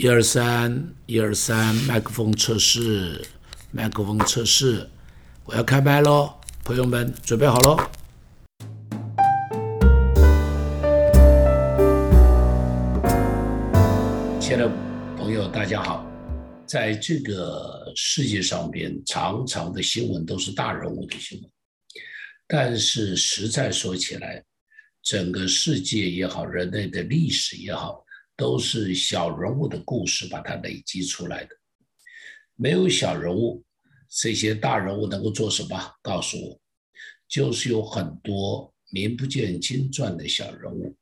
一二三，一二三，麦克风测试，麦克风测试，我要开麦喽，朋友们准备好喽。亲爱的朋友，大家好。在这个世界上边，常常的新闻都是大人物的新闻，但是实在说起来，整个世界也好，人类的历史也好。都是小人物的故事把它累积出来的，没有小人物，这些大人物能够做什么？告诉我，就是有很多名不见经传的小人物，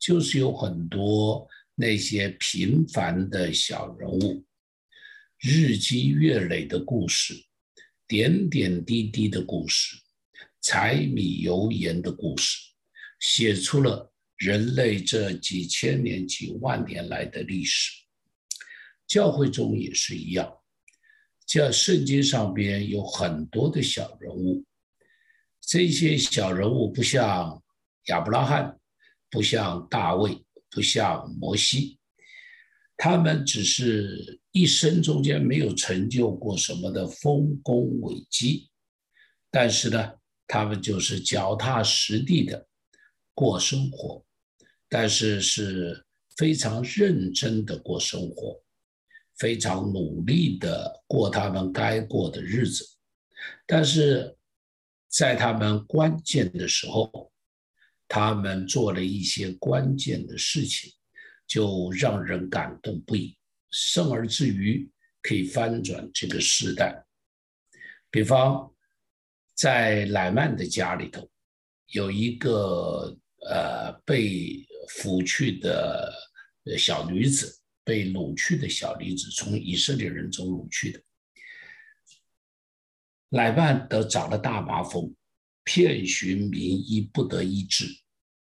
就是有很多那些平凡的小人物，日积月累的故事，点点滴滴的故事，柴米油盐的故事，写出了。人类这几千年、几万年来的历史，教会中也是一样。在圣经上边有很多的小人物，这些小人物不像亚伯拉罕，不像大卫，不像摩西，他们只是一生中间没有成就过什么的丰功伟绩，但是呢，他们就是脚踏实地的过生活。但是是非常认真的过生活，非常努力的过他们该过的日子，但是在他们关键的时候，他们做了一些关键的事情，就让人感动不已，甚而至于可以翻转这个时代。比方，在莱曼的家里头，有一个呃被。抚去的小女子，被掳去的小女子，从以色列人中掳去的。乃曼得长了大麻风，遍寻名医不得医治。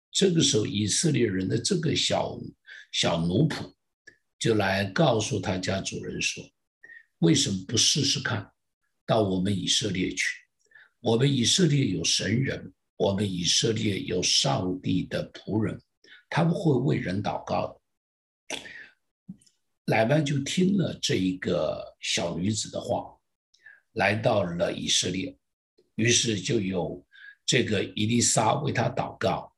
这个时候，以色列人的这个小小奴仆就来告诉他家主人说：“为什么不试试看，到我们以色列去？我们以色列有神人，我们以色列有上帝的仆人。”他们会为人祷告。乃曼就听了这一个小女子的话，来到了以色列，于是就有这个伊丽莎为他祷告，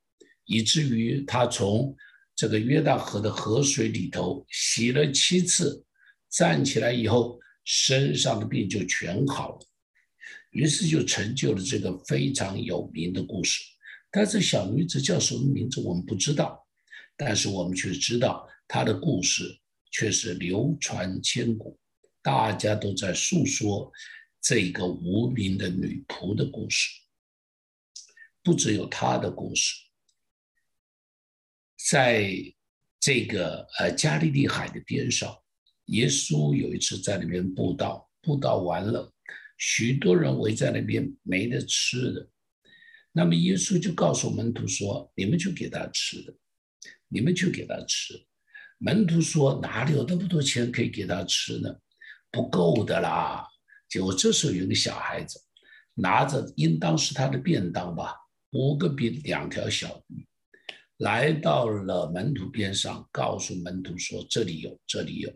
以至于他从这个约旦河的河水里头洗了七次，站起来以后，身上的病就全好了，于是就成就了这个非常有名的故事。但是小女子叫什么名字，我们不知道。但是我们却知道，她的故事却是流传千古，大家都在诉说这个无名的女仆的故事。不只有她的故事，在这个呃加利利海的边上，耶稣有一次在里面布道，布道完了，许多人围在那边没得吃的，那么耶稣就告诉门徒说：“你们去给他吃的。”你们去给他吃，门徒说哪里有那么多钱可以给他吃呢？不够的啦。结果这时候有个小孩子拿着，应当是他的便当吧，五个饼两条小鱼，来到了门徒边上，告诉门徒说这里有，这里有。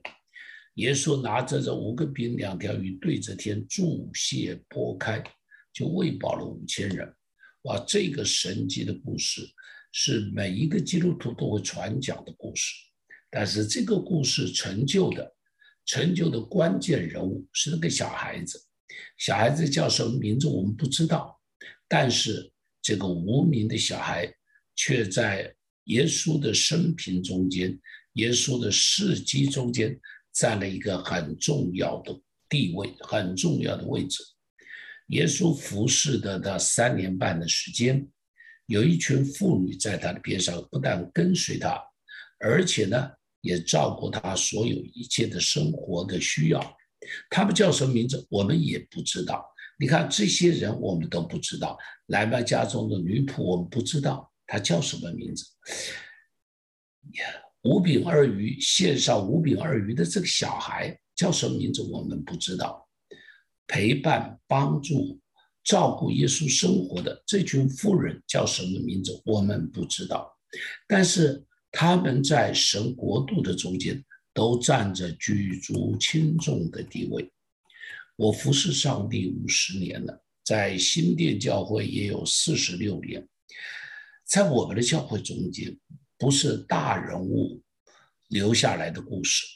耶稣拿着这五个饼两条鱼，对着天注谢拨开，就喂饱了五千人。哇，这个神奇的故事。是每一个基督徒都会传讲的故事，但是这个故事成就的、成就的关键人物是那个小孩子。小孩子叫什么名字我们不知道，但是这个无名的小孩却在耶稣的生平中间、耶稣的事迹中间占了一个很重要的地位、很重要的位置。耶稣服侍的那三年半的时间。有一群妇女在他的边上，不但跟随他，而且呢，也照顾他所有一切的生活的需要。他们叫什么名字，我们也不知道。你看这些人，我们都不知道。来曼家中的女仆，我们不知道她叫什么名字。五饼二鱼献上五饼二鱼的这个小孩叫什么名字，我们不知道。陪伴帮助。照顾耶稣生活的这群妇人叫什么名字？我们不知道，但是他们在神国度的中间都占着举足轻重的地位。我服侍上帝五十年了，在新殿教会也有四十六年。在我们的教会中间，不是大人物留下来的故事，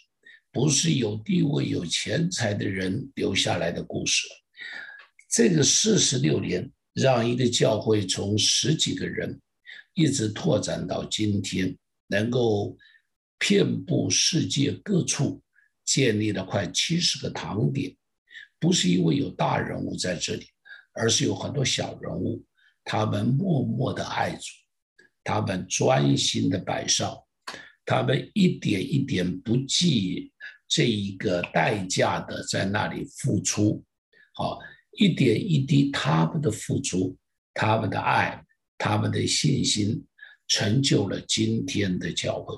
不是有地位、有钱财的人留下来的故事。这个四十六年，让一个教会从十几个人，一直拓展到今天，能够遍布世界各处，建立了快七十个堂点。不是因为有大人物在这里，而是有很多小人物，他们默默的爱主，他们专心的摆上，他们一点一点不计这一个代价的在那里付出，好，一点一滴他们的付出，他们的爱，他们的信心，成就了今天的教会。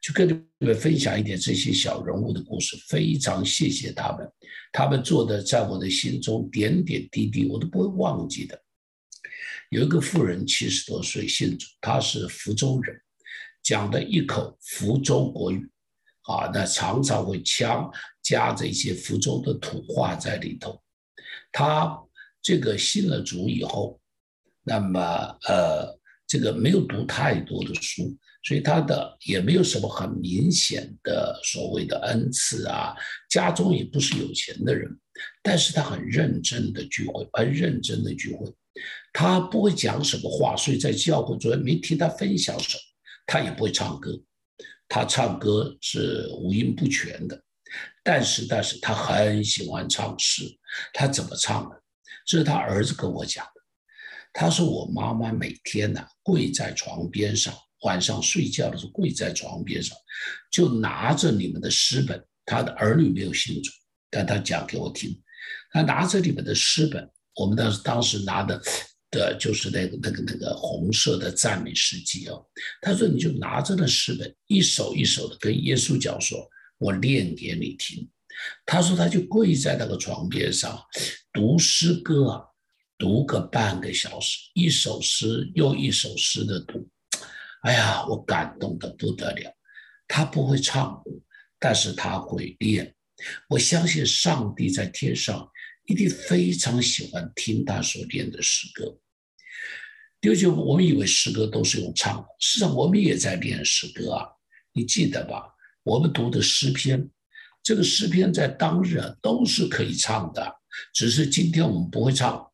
就跟你们分享一点这些小人物的故事，非常谢谢他们，他们做的在我的心中点点滴滴，我都不会忘记的。有一个妇人七十多岁信主，她是福州人，讲的一口福州国语，啊，那常常会腔夹着一些福州的土话在里头。他这个信了主以后，那么呃，这个没有读太多的书。所以他的也没有什么很明显的所谓的恩赐啊，家中也不是有钱的人，但是他很认真的聚会，很认真的聚会，他不会讲什么话，所以在教会中没听他分享什么，他也不会唱歌，他唱歌是五音不全的，但是但是他很喜欢唱诗，他怎么唱的？这是他儿子跟我讲的，他说我妈妈每天呢跪在床边上。晚上睡觉的时候跪在床边上，就拿着你们的诗本。他的儿女没有信主，但他讲给我听。他拿着你们的诗本，我们当时当时拿的的就是那个那个那个红色的赞美诗集哦。他说你就拿着那诗本，一首一首的跟耶稣讲说：“我念给你听。”他说他就跪在那个床边上读诗歌啊，读个半个小时，一首诗又一首诗的读。哎呀，我感动的不得了。他不会唱，但是他会练。我相信上帝在天上一定非常喜欢听他所练的诗歌。第九，我们以为诗歌都是用唱的，实际上我们也在练诗歌啊。你记得吧？我们读的诗篇，这个诗篇在当日啊都是可以唱的，只是今天我们不会唱，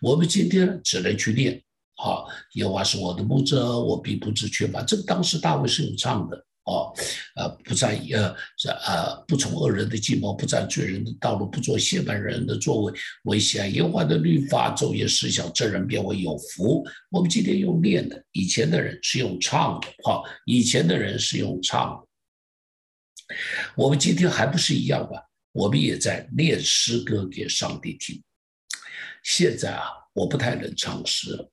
我们今天只能去练。好，耶和华是我的牧者，我必不知缺乏。这个当时大卫是有唱的哦，呃，不在呃这呃不从恶人的计谋，不占罪人的道路，不做亵慢人的作为，为喜爱耶和华的律法，昼夜思想，这人便会有福。我们今天用念的，以前的人是用唱的，哈，以前的人是用唱的。我们今天还不是一样吧？我们也在念诗歌给上帝听。现在啊，我不太能唱诗了。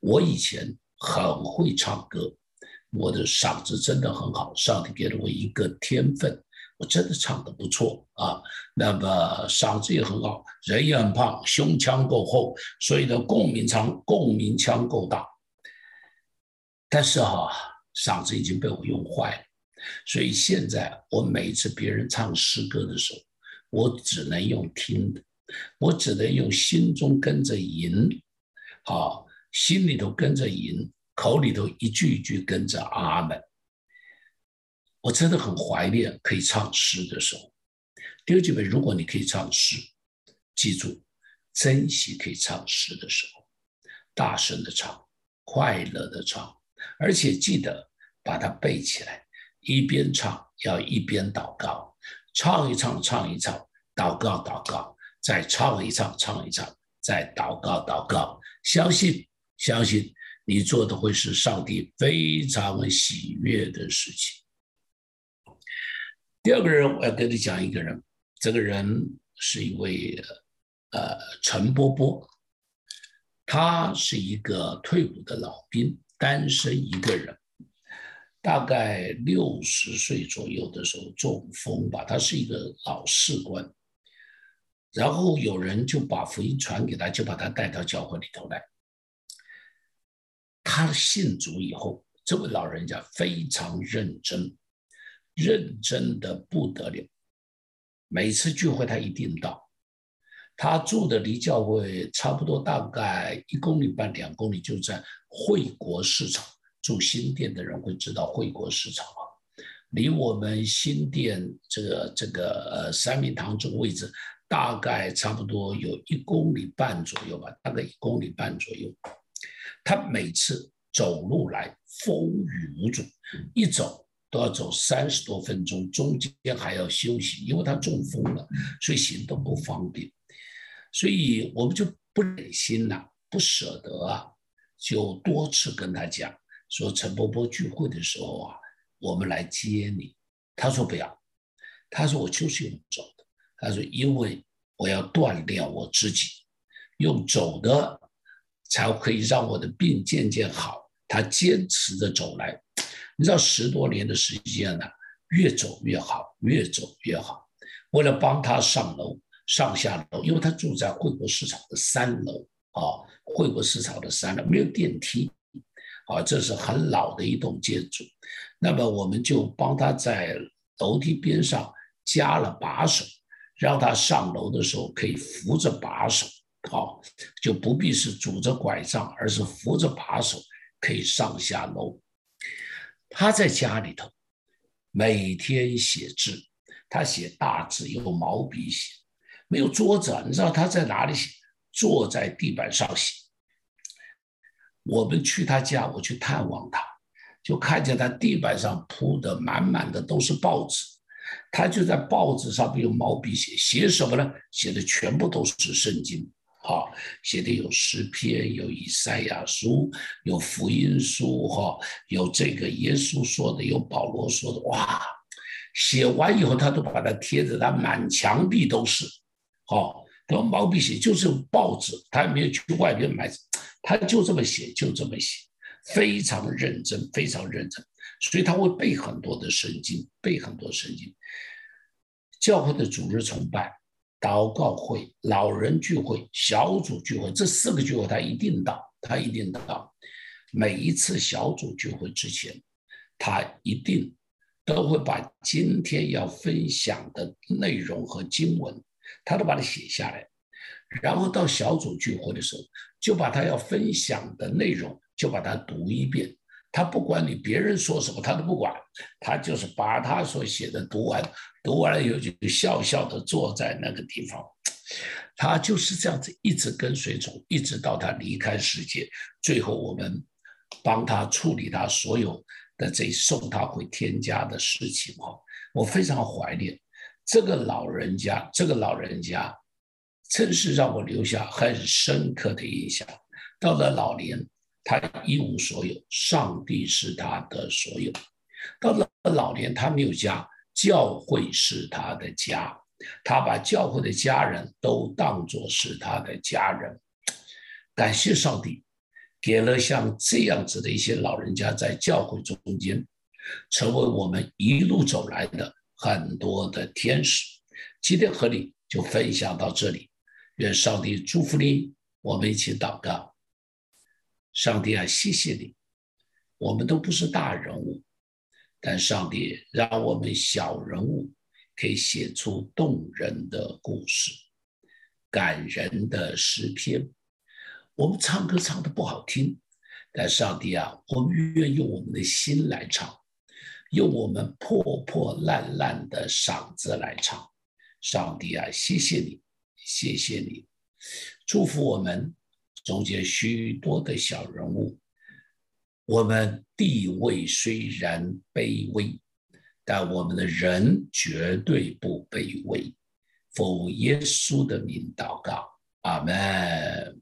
我以前很会唱歌，我的嗓子真的很好，上帝给了我一个天分，我真的唱得不错啊。那么嗓子也很好，人也很胖，胸腔够厚，所以呢共鸣腔共鸣腔够大。但是哈，嗓子已经被我用坏了，所以现在我每次别人唱诗歌的时候，我只能用听的，我只能用心中跟着吟，好。心里头跟着吟，口里头一句一句跟着阿门。我真的很怀念可以唱诗的时候。第二句本，如果你可以唱诗，记住，珍惜可以唱诗的时候，大声的唱，快乐的唱，而且记得把它背起来，一边唱要一边祷告，唱一唱唱一唱，祷告祷告，再唱一唱唱一唱，再祷告祷告，相信。相信你做的会是上帝非常喜悦的事情。第二个人，我要跟你讲一个人，这个人是一位呃陈波波，他是一个退伍的老兵，单身一个人，大概六十岁左右的时候中风吧，他是一个老士官，然后有人就把福音传给他，就把他带到教会里头来。他信主以后，这位老人家非常认真，认真的不得了。每次聚会他一定到，他住的离教会差不多大概一公里半两公里，就在惠国市场。住新店的人会知道惠国市场啊，离我们新店这个这个呃三明堂这个位置大概差不多有一公里半左右吧，大概一公里半左右。他每次走路来风雨无阻，一走都要走三十多分钟，中间还要休息，因为他中风了，所以行动不方便。所以我们就不忍心呐，不舍得啊，就多次跟他讲说，陈伯伯聚会的时候啊，我们来接你。他说不要，他说我就是用走的。他说因为我要锻炼我自己，用走的。才可以让我的病渐渐好。他坚持着走来，你知道十多年的时间呢，越走越好，越走越好。为了帮他上楼、上下楼，因为他住在惠国市场的三楼啊，惠国市场的三楼没有电梯啊，这是很老的一栋建筑。那么我们就帮他在楼梯边上加了把手，让他上楼的时候可以扶着把手。好，就不必是拄着拐杖，而是扶着把手可以上下楼。他在家里头每天写字，他写大字用毛笔写，没有桌子，你知道他在哪里写？坐在地板上写。我们去他家，我去探望他，就看见他地板上铺的满满的都是报纸，他就在报纸上面用毛笔写，写什么呢？写的全部都是圣经。好，写的有诗篇，有以赛亚书，有福音书，哈，有这个耶稣说的，有保罗说的，哇，写完以后他都把它贴着，他满墙壁都是，好，用毛笔写，就是报纸，他也没有去外面买，他就这么写，就这么写，非常认真，非常认真，所以他会背很多的圣经，背很多圣经，教会的主日崇拜。祷告会、老人聚会、小组聚会，这四个聚会他一定到，他一定到。每一次小组聚会之前，他一定都会把今天要分享的内容和经文，他都把它写下来。然后到小组聚会的时候，就把他要分享的内容就把它读一遍。他不管你别人说什么，他都不管，他就是把他所写的读完，读完了以后就笑笑的坐在那个地方，他就是这样子一直跟随从，一直到他离开世界，最后我们帮他处理他所有的这送他回天家的事情哈，我非常怀念这个老人家，这个老人家真是让我留下很深刻的印象，到了老年。他一无所有，上帝是他的所有。到了老年，他没有家，教会是他的家。他把教会的家人都当作是他的家人。感谢上帝，给了像这样子的一些老人家在教会中间，成为我们一路走来的很多的天使。今天和你就分享到这里，愿上帝祝福你。我们一起祷告。上帝啊，谢谢你！我们都不是大人物，但上帝让我们小人物可以写出动人的故事、感人的诗篇。我们唱歌唱的不好听，但上帝啊，我们愿用我们的心来唱，用我们破破烂烂的嗓子来唱。上帝啊，谢谢你，谢谢你，祝福我们。中间许多的小人物，我们地位虽然卑微，但我们的人绝对不卑微。奉耶稣的名祷告，阿门。